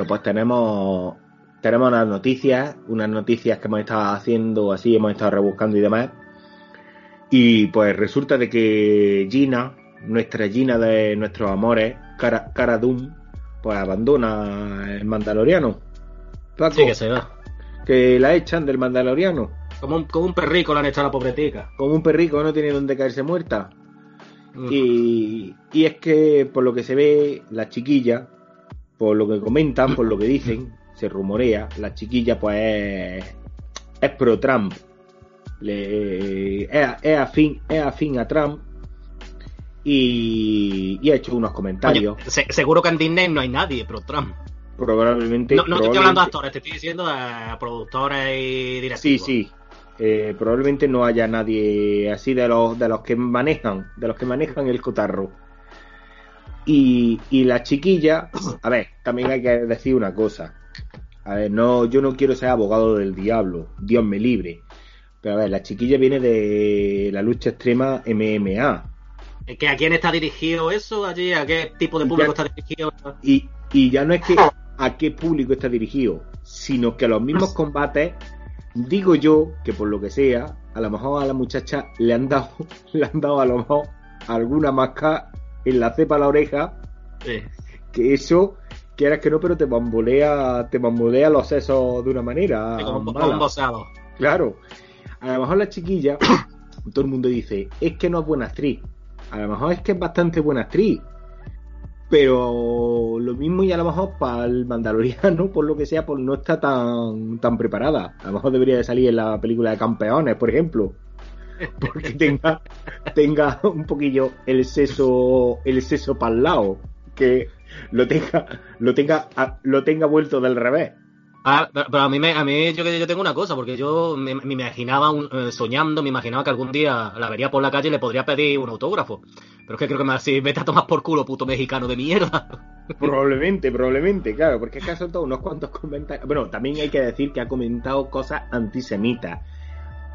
Bueno, pues tenemos tenemos unas noticias, unas noticias que hemos estado haciendo así, hemos estado rebuscando y demás. Y pues resulta de que Gina, nuestra Gina de nuestros amores, Cara, Cara Dune, pues abandona el Mandaloriano. Paco, Sí, que se va. que la echan del Mandaloriano. Como un, como un perrico le han echado a la pobretica. Como un perrico no tiene donde caerse muerta. Mm. Y, y es que, por lo que se ve, la chiquilla, por lo que comentan, por lo que dicen, se rumorea, la chiquilla pues es, es pro Trump. Le, es, es afín, es afín a Trump. Y, y ha hecho unos comentarios. Oye, se- seguro que en Disney no hay nadie pro Trump. probablemente. No, no te estoy hablando de actores, te estoy diciendo de productores y Sí, directivos. sí. Eh, probablemente no haya nadie así de los de los que manejan, de los que manejan el cotarro. Y, y la chiquilla, a ver, también hay que decir una cosa. A ver, no, yo no quiero ser abogado del diablo, Dios me libre. Pero a ver, la chiquilla viene de la lucha extrema MMA. ¿Es que ¿A quién está dirigido eso allí? ¿A qué tipo de público Ya- está dirigido? Y, y ya no es que a qué público está dirigido, sino que a los mismos combates, digo yo que por lo que sea, a lo mejor a la muchacha le han dado, le han dado a lo mejor alguna masca en la cepa a la oreja, Sí. que eso, quieras que no, pero te bambolea, te bambolea los sesos de una manera. Como. Claro. A lo mejor la chiquilla, todo el mundo dice, es que no es buena actriz. A lo mejor es que es bastante buena actriz. Pero lo mismo y a lo mejor para el Mandaloriano, por lo que sea, pues no está tan, tan preparada. A lo mejor debería de salir en la película de campeones, por ejemplo. Porque tenga, tenga un poquillo el seso, el seso para el lado. Que lo tenga, lo tenga, lo tenga vuelto del revés. Ah, pero, pero a mí, me, a mí yo, yo tengo una cosa, porque yo me, me imaginaba, un- eh, soñando, me imaginaba que algún día la vería por la calle y le podría pedir un autógrafo. Pero es que creo que me va a decir, vete a tomar por culo, puto mexicano de mierda. Probablemente, probablemente, claro, porque es que ha soltado unos cuantos comentarios. Bueno, también hay que decir que ha comentado cosas antisemitas.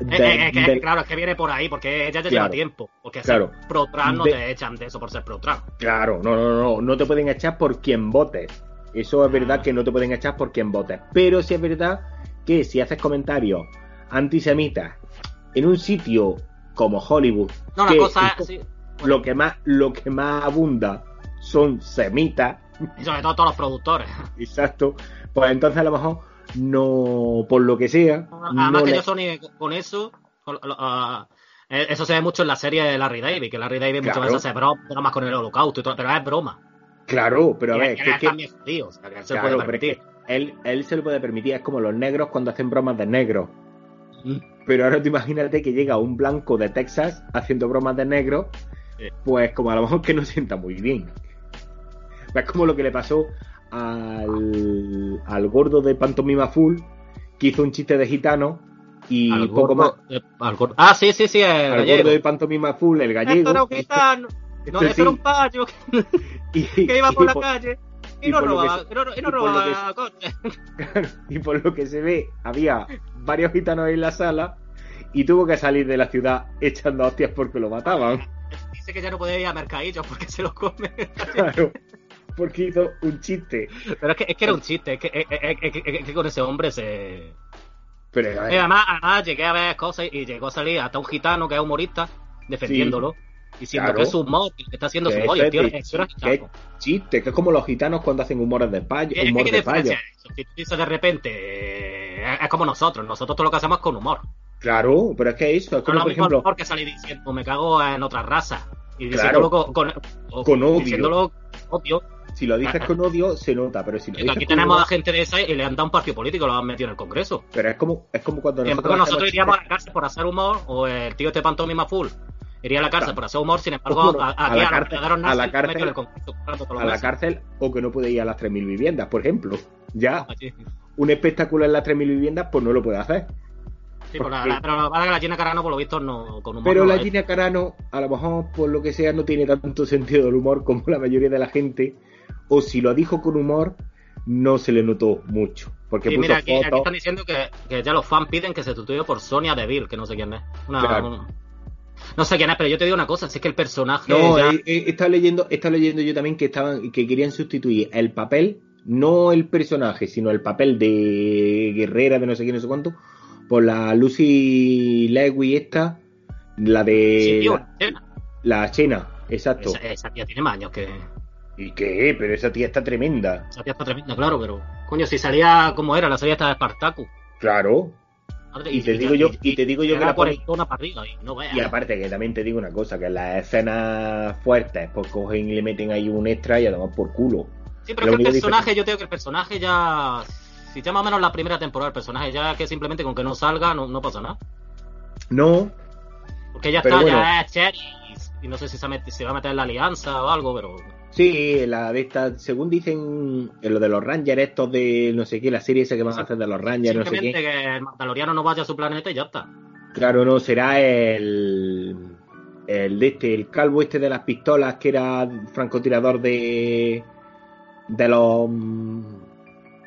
Eh, De- eh, eh, que- de- claro, es que viene por ahí, porque ella ya Claro. lleva tiempo. Porque Claro. ser pro trans no De- te echan de eso por ser pro trans. Claro, no, no, no, no te pueden echar por quien votes. Eso es verdad que no te pueden echar por quien votes. Pero sí es verdad que si haces comentarios antisemitas en un sitio como Hollywood, No, la que cosa esto- es, sí, lo que más, lo que más abunda son semitas, y sobre todo todos los productores. exacto, pues entonces a lo mejor no, por lo que sea, Además no que le- yo Sony con eso, con- ah, eh, eso se ve mucho en la serie de Larry David, que Larry David muchas veces hace bro- bromas con el holocausto y todo, pero es broma. Claro, pero a Y ver, que, es que- también judío, o sea, que él se claro, puede permitir. él, él se lo puede permitir, es como los negros cuando hacen bromas de negros. Mm. Pero ahora tú imagínate que llega un blanco de Texas haciendo bromas de negros, Sí. pues como a lo mejor que no sienta muy bien. Es como lo que le pasó al, al gordo de Pantomima Full, que hizo un chiste de gitano y Al poco gordo- más. eh, al gordo- ah, sí, sí, sí, el Al gallego. gordo de Pantomima Full, el gallego. Esto era un gitano. No, Este esto era sí. un payo y, que iba por y la por- calle y, y no robaba, se- y no, y no y por lo robaba coches. y por lo que se ve, había varios gitanos en la sala y tuvo que salir de la ciudad echando hostias porque lo mataban. Dice que ya no puede ir a mercadillos porque se los come. Claro, porque hizo un chiste. Pero es que, es que era un chiste, es que, es, que con ese hombre se... Pero ver, Eh, además, además llegué a ver cosas y llegó a salir hasta un gitano que es humorista defendiéndolo. Diciendo Claro. que es humor, que está haciendo su humor. Y tío, es chiste, que es como los gitanos cuando hacen humores de payo, Es humor ¿qué de payo. Si tú dices de repente, eh, es como nosotros, nosotros todo lo que hacemos es con humor. Claro, pero es que eso, es No como lo por ejemplo, salir diciendo, me cago en otra raza. Y Claro. diciéndolo con, con, o- Con odio. Diciéndolo con odio. Si lo dices con odio se nota, pero si lo dices aquí con tenemos a gente de esa y le han dado un partido político lo han metido en el Congreso. pero es como es como cuando nosotros, nosotros iríamos a la cárcel por hacer humor, o el tío este pantomima full iría a la cárcel Claro. por hacer humor, sin embargo, Bueno, a, a la a, cárcel- a la cárcel- a la cárcel o que no puede ir a las 3.000 viviendas, por ejemplo. Ya, un espectáculo en las 3.000 viviendas, pues no lo puede hacer. Sí, por la- Porque- pero la Gina Carano, por lo visto, no, con humor. Pero no la Gina Carano, a lo mejor, por lo que sea, no tiene tanto sentido del humor como la mayoría de la gente. O si lo dijo con humor, no se le notó mucho. Porque puso mira, aquí, están diciendo que, que ya los fans piden que se sustituya por Sonia Deville, que no sé quién es. Una- Claro. un- no sé quién es, pero yo te digo una cosa, si es que el personaje No, ya- he, he estado leyendo, estado leyendo yo también que estaban, que querían sustituir el papel, no el personaje, sino el papel de guerrera de no sé quién, no sé cuánto, por la Lucy Lewis esta, la de Sí, tío, la, Chena. la chena, exacto. Esa, esa tía tiene más años que... ¿Y qué? Pero esa tía está tremenda. Esa tía está tremenda, claro, pero... Coño, si salía como era, la salía esta de Spartacus. Claro. Madre, Y te digo yo, y te digo yo que la ponen- para arriba y no. Y aparte que también te digo una cosa, que en las escenas fuertes, pues cogen y le meten ahí un extra y además por culo. Sí, pero la que el personaje, yo tengo que el personaje ya... Si ya más o menos la primera temporada, el personaje ya que simplemente con que no salga no, no pasa nada. No, Porque ya está, bueno. ya es Cherry y, no sé si se, met- se va a meter en la alianza o algo, pero... Sí, la de esta, según dicen en lo de los Rangers, estos de no sé qué, la serie esa que van a hacer de los Rangers, no sé Simplemente qué. que el Mandaloriano no vaya a su planeta y ya está. Claro, no, será el. El de este, el calvo este de las pistolas, que era francotirador de. de los.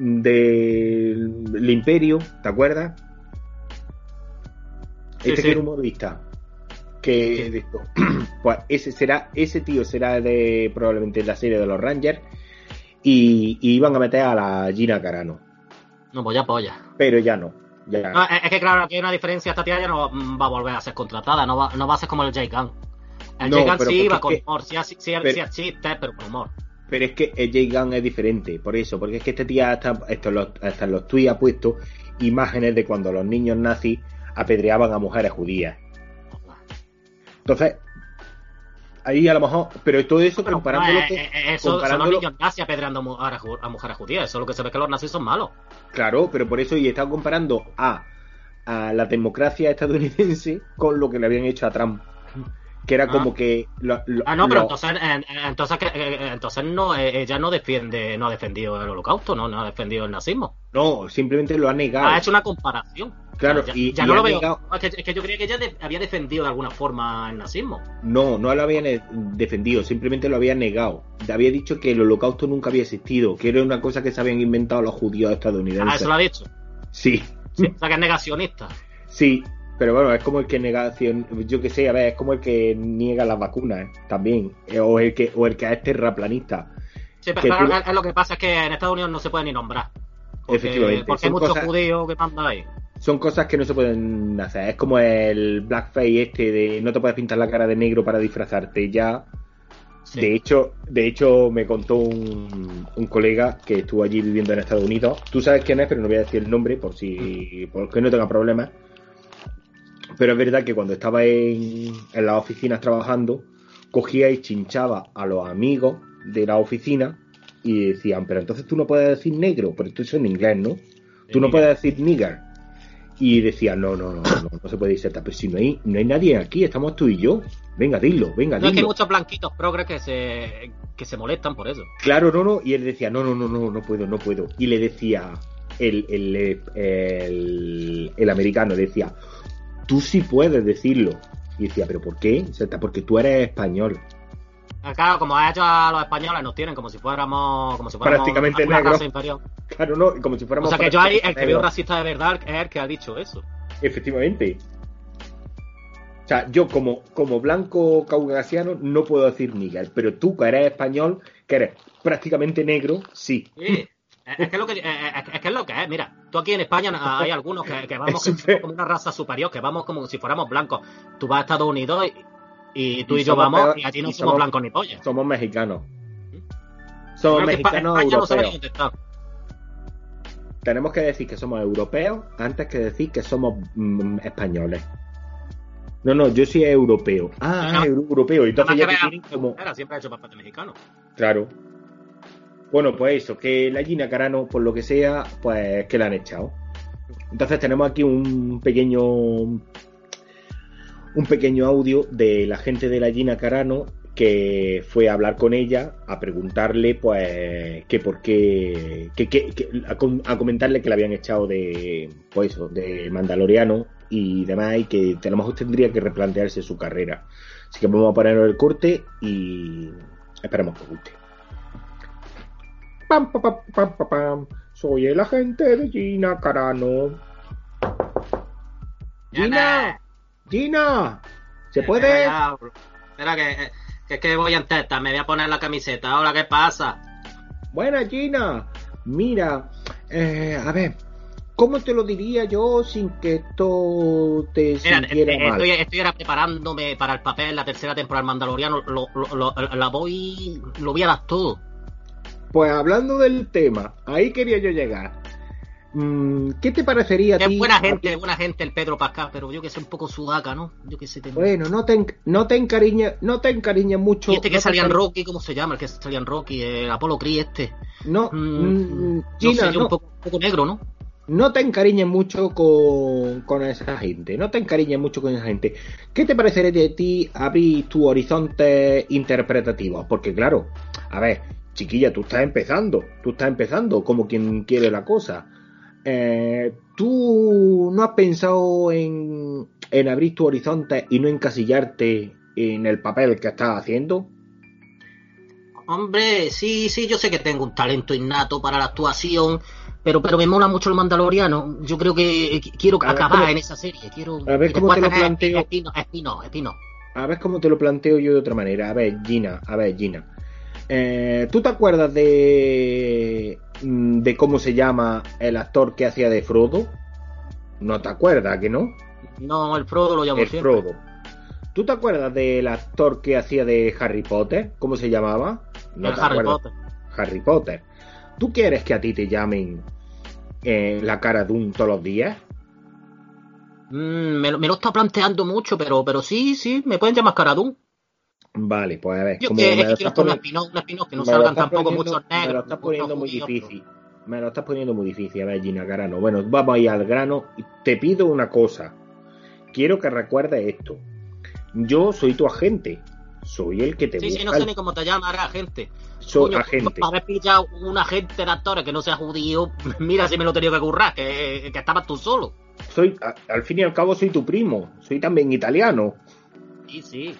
Del Imperio, ¿te acuerdas? Sí, este sí. que era humorista. Que de esto. Pues ese será, ese tío será de probablemente la serie de los Rangers. Y, y iban a meter a la Gina Carano. No, pues ya, pues ya. Pero ya no. Ya. No, es, es que claro, aquí hay una diferencia. Esta tía ya no va a volver a ser contratada, no va, no va a ser como el Jay Gunn. El No, Gunn pero sí iba con que- humor, sí, sí, sí, pero- sí pero con humor. Pero es que Jay Gunn es diferente, por eso, porque es que este tía hasta, en los, hasta los tweets ha puesto imágenes de cuando los niños nazis apedreaban a mujeres judías. Entonces, ahí a lo mejor, pero todo eso Pero, comparándolo, eh, eh, eso son los comparándolo- niños nazis apedreando a a, mujeres judías. Eso es lo que se ve que los nazis son malos. claro, pero por eso y he estado comparando a, a la democracia estadounidense con lo que le habían hecho a Trump. Que era Ah. como que lo- lo- Ah, no, pero lo- entonces, eh, eh, entonces, no, eh, ella no defiende, no ha defendido el holocausto, no, no ha defendido el nazismo. no, simplemente lo ha negado. Ha hecho una comparación. Claro, ya, y- ya y no lo veo. negado- Es, que, es que yo creía que ella de- había defendido de alguna forma el nazismo. No, no lo habían eh, defendido, simplemente lo habían negado. Había dicho que el holocausto nunca había existido, que era una cosa que se habían inventado los judíos Ah, estadounidenses. eso lo ha dicho. Sí, Sí, o sea, que es negacionista. sí, pero bueno, es como el que negación, yo que sé, a ver, es como el que niega las vacunas ¿eh? también, eh, o el que o el que es terraplanista. Sí, pero tú- es- lo que pasa es que en Estados Unidos no se puede ni nombrar. Porque, Efectivamente, Porque hay muchos cosas- judíos que mandan ahí. Son cosas que no se pueden hacer. Es como el blackface este de no te puedes pintar la cara de negro para disfrazarte. Ya Sí. De hecho, de hecho me contó un, un colega que estuvo allí viviendo en Estados Unidos. Tú sabes quién es, pero no voy a decir el nombre por si por que no tenga problemas. Pero es verdad que cuando estaba en, en las oficinas trabajando, cogía y chinchaba a los amigos de la oficina y decían, pero entonces tú no puedes decir negro, pero esto es en inglés, ¿no? Tú no puedes decir nigger. Y decían, no, no, no, no, no se puede decir, pero si no hay, no hay nadie aquí, estamos tú y yo. Venga, dilo, venga, No es que hay dilo. muchos blanquitos progres que se, que se molestan por eso. Claro, no, no. Y él decía, no, no, no, no, no puedo, no puedo. Y le decía el, el, el, el americano, le decía, tú sí puedes decirlo. Y decía, ¿pero por qué? O sea, porque tú eres español. Ah, Claro, como ha hecho a los españoles, nos tienen como si fuéramos, como si fuéramos Prácticamente una raza inferior. Claro, no, como si O fuéramos. sea que yo ahí, el que veo racista de verdad es el que ha dicho eso. Efectivamente. O sea, yo como, como blanco caucasiano no puedo decir nigger, pero tú que eres español, que eres prácticamente negro, sí. Sí. Es es que, es lo que, eh, eh, es que es lo que es, mira, tú aquí en España ah, hay algunos que, que vamos que somos como una raza superior, que vamos como si fuéramos blancos. Tú vas a Estados Unidos y, Y tú y, Y yo somos vamos peor- y allí no y somos somos- blancos ni pollas. Somos mexicanos. Somos que pa- mexicanos no europeos. Tenemos que decir que somos europeos antes que decir que somos mm, españoles. No, no, yo soy europeo. Ah, No. euro- europeo. Y entonces ya te tienen como... Siempre ha hecho papel de mexicano. Claro. Bueno, pues eso, que la Gina Carano, por lo que sea, pues que la han echado. Entonces tenemos aquí un pequeño un pequeño audio de la gente de la Gina Carano que fue a hablar con ella, a preguntarle, pues, que por qué, que, que- a comentarle que la habían echado de, pues eso, de Mandaloriano y demás, y que a lo mejor tendría que replantearse su carrera. Así que vamos a poner el corte y esperemos que os guste. Pam, pam, pam, pam, pam. Soy el agente de Gina Carano. Gina, Gina, ¿se puede? Espera que, eh, que es que voy en testa, me voy a poner la camiseta. Ahora, ¿qué pasa? Buena Gina. Mira, eh, a ver, ¿cómo te lo diría yo sin que esto te Mira, sintiera eh, mal? estoy, estoy ahora preparándome para el papel, la tercera temporada del Mandaloriano. Lo, lo- lo- la voy. Lo voy a dar todo. Pues hablando del tema, ahí quería yo llegar. Mm, ¿Qué te parecería a Es buena a ti- gente, buena gente el Pedro Pascal, pero yo que sé un poco sudaca, ¿no? Yo que sé. te- Bueno, no te, no te no te encariñes mucho. y este que no salía en Rocky, ¿cómo se llama? El que salía en Rocky, el Apolo Creed este. No, Mm, mm, no Gina, sé, yo no, un poco, un poco negro, ¿no? no te encariñes mucho con, con esa gente. No te encariñes mucho con esa gente. ¿Qué te parecería de ti abrir tu horizonte interpretativo? Porque claro, a ver, chiquilla, tú estás empezando. Tú estás empezando como quien quiere la cosa. Eh, ¿Tú no has pensado en, en abrir tu horizonte y no encasillarte en el papel que estás haciendo? Hombre, sí, sí, yo sé que tengo un talento innato para la actuación, pero, pero me mola mucho el Mandaloriano. Yo creo que qu- quiero acabar ¿cómo- en esa serie. Quiero a ver, ¿cómo te lo planteo? Espino, espino, espino. A ver cómo te lo planteo yo de otra manera. A ver, Gina, a ver, Gina. Eh, ¿Tú te acuerdas de, mm, de cómo se llama el actor que hacía de Frodo? No te acuerdas, ¿que no? No, el Frodo lo llamo El siempre. Frodo. ¿Tú te acuerdas del actor que hacía de Harry Potter? ¿Cómo se llamaba? No El te Harry acuerdas. Potter. Harry Potter. ¿Tú quieres que a ti te llamen eh, la cara de un todos los días? Mm, me, lo- me lo está planteando mucho, pero, pero sí, sí, me pueden llamar Caradún. Vale, pues a ver. Yo como que, me es lo que quiero que no me lo salgan estás tampoco poniendo- muchos negros. Me lo estás poniendo muy difícil. Me lo estás poniendo muy difícil, a ver, Gina Carano. Bueno, vamos a ir al grano. Te pido una cosa. Quiero que recuerdes esto. Yo soy tu agente. Soy el que te Sí, sí, no busca. sé ni cómo te llamas, agente. Soy Coño, agente. Haber pillado un agente de actores que no sea judío, mira si me lo he tenido que currar, que, que estabas tú solo. Soy, al fin y al cabo, soy tu primo. Soy también italiano. Sí, sí.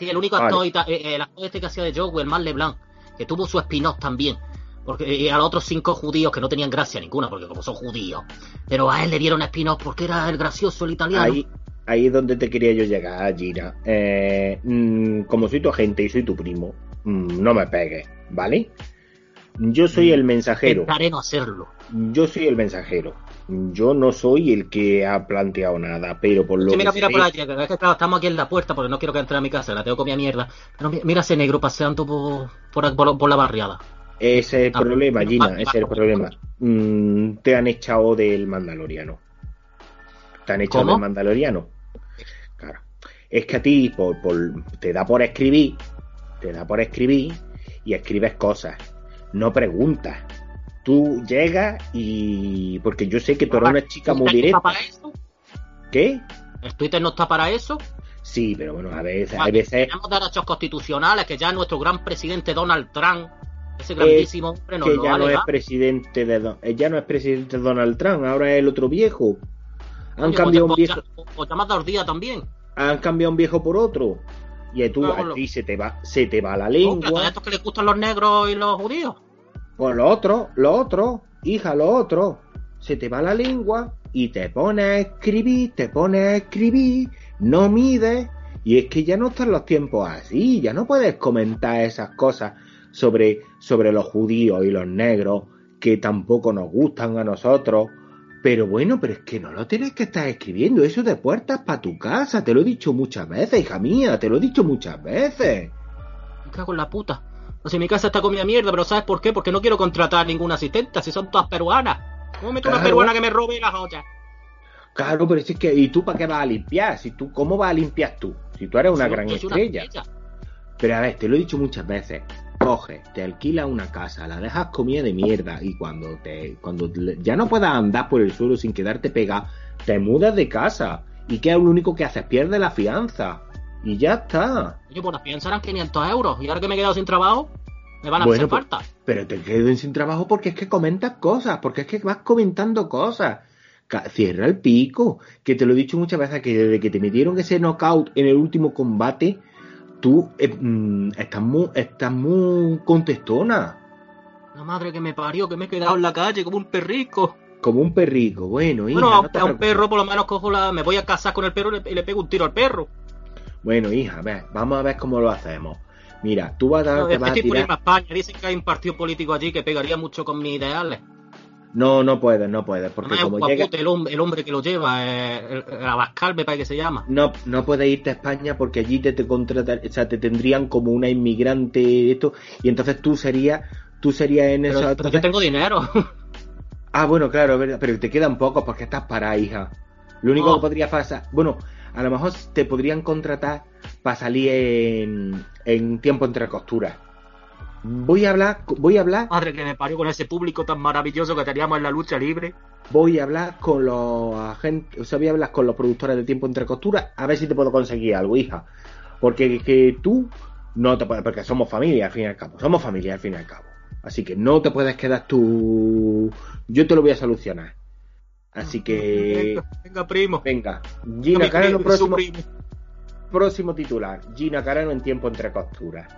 Sí, el único actor, eh, el actor este que hacía de Joe, el Mark LeBlanc, que tuvo su spin-off también. Porque y a los otros cinco judíos que no tenían gracia ninguna, porque como son judíos. Pero a él le dieron spin-off porque era el gracioso, el italiano. Ahí, ahí es donde te quería yo llegar, Gina. Eh, mm, como soy tu agente y soy tu primo, mm, no me pegues, ¿vale? Yo soy el mensajero. Intentaré no hacerlo. Yo soy el mensajero. Yo no soy el que ha planteado nada, pero por lo Sí, mira, que mira sé- por allí, que es que claro, estamos aquí en la puerta porque no quiero que entre a mi casa, la tengo comida mierda. Pero mira ese negro paseando por, por, por- por la barriada. ese es el Ah, problema, Gina, ese es el problema. Mm, te han echado del Mandaloriano. Te han echado ¿Cómo? del Mandaloriano. Claro. Es que a ti por, por- te da por escribir, te da por escribir y escribes cosas. No preguntas. Tú llegas y. Porque yo sé que tú eres una chica muy ¿Twitter no está directa. para eso? ¿Qué? ¿El Twitter no está para eso? Sí, pero bueno, a veces, hay veces. Tenemos derechos constitucionales que ya nuestro gran presidente Donald Trump, ese grandísimo hombre, nos que lo ya no es presidente de Don- eh, ya no es presidente Donald Trump, ahora es el otro viejo. Han Oye, cambiado un pues, viejo, pues, pues llamas dos días también. han cambiado un viejo por otro. Y tú, a ti se te va, se te va la Hombre, a lengua. estos que les gustan los negros y los judíos. Pues lo otro, lo otro, hija, lo otro. Se te va la lengua y te pones a escribir, te pones a escribir, no mides. Y es que ya no están los tiempos así, ya no puedes comentar esas cosas sobre, sobre los judíos y los negros que tampoco nos gustan a nosotros, Pero bueno, pero es que no lo tienes que estar escribiendo. Eso de puertas para tu casa. Te lo he dicho muchas veces, hija mía. Te lo he dicho muchas veces. Me cago en la puta. O sea, mi casa está comida mierda, pero ¿sabes por qué? Porque no quiero contratar ninguna asistente, si son todas peruanas. ¿Cómo meto una peruana que me robe las joyas? Claro, pero si es que. ¿Y tú para qué vas a limpiar? Si tú, ¿Cómo vas a limpiar tú? Si tú eres una gran una estrella. Pero a ver, te lo he dicho muchas veces. Coge, te alquilas una casa, la dejas comida de mierda y cuando te cuando ya no puedas andar por el suelo sin quedarte pegado, te mudas de casa. ¿Y qué es lo único que haces? Pierdes la fianza. Y ya está. Oye, pues las fianzas eran 500 euros. Y ahora que me he quedado sin trabajo, me van a Bueno, hacer pues- falta. Pero te quedo sin trabajo porque es que comentas cosas, porque es que vas comentando cosas. Cierra el pico, que te lo he dicho muchas veces, que desde que te metieron ese knockout en el último combate, tú eh, mm, estás muy, estás muy contestona. La madre que me parió, que me he quedado en la calle como un perrico. Como un perrico, bueno, hija, bueno, a, no a un perro por lo menos cojo la... Me voy a casar con el perro y le, y le pego un tiro al perro. Bueno, hija, a ver, vamos a ver cómo lo hacemos. Mira, tú vas a, No, te vas a tirar... España. Dicen que hay un partido político allí que pegaría mucho con mis ideales. No, no puedes, no puedes, porque es como llega... el, hombre, el hombre que lo lleva, eh, el, el Abascal me parece que se llama. No, no puedes irte a España porque allí te, te contratar, o sea, te tendrían como una inmigrante esto, y entonces tú serías, tú serías en Pero, eso. pero yo tengo dinero. Ah, bueno, claro, verdad, pero te quedan pocos porque estás para hija. Lo único que podría pasar, bueno, a lo mejor te podrían contratar para salir en, en tiempo entre costuras. Voy a hablar, voy a hablar, Madre que me parió con ese público tan maravilloso que teníamos en la lucha libre. voy a hablar con los agentes, o sea, voy a hablar con los productores de tiempo entre costuras a ver si te puedo conseguir algo, hija. Porque que tú no te puedes, porque somos familia al fin y al cabo, somos familia al fin y al cabo. Así que no te puedes quedar tú, yo te lo voy a solucionar. Así que, Venga, venga, primo. venga, Gina Carano, próximo, primo. próximo titular. Gina Carano en tiempo entre costuras.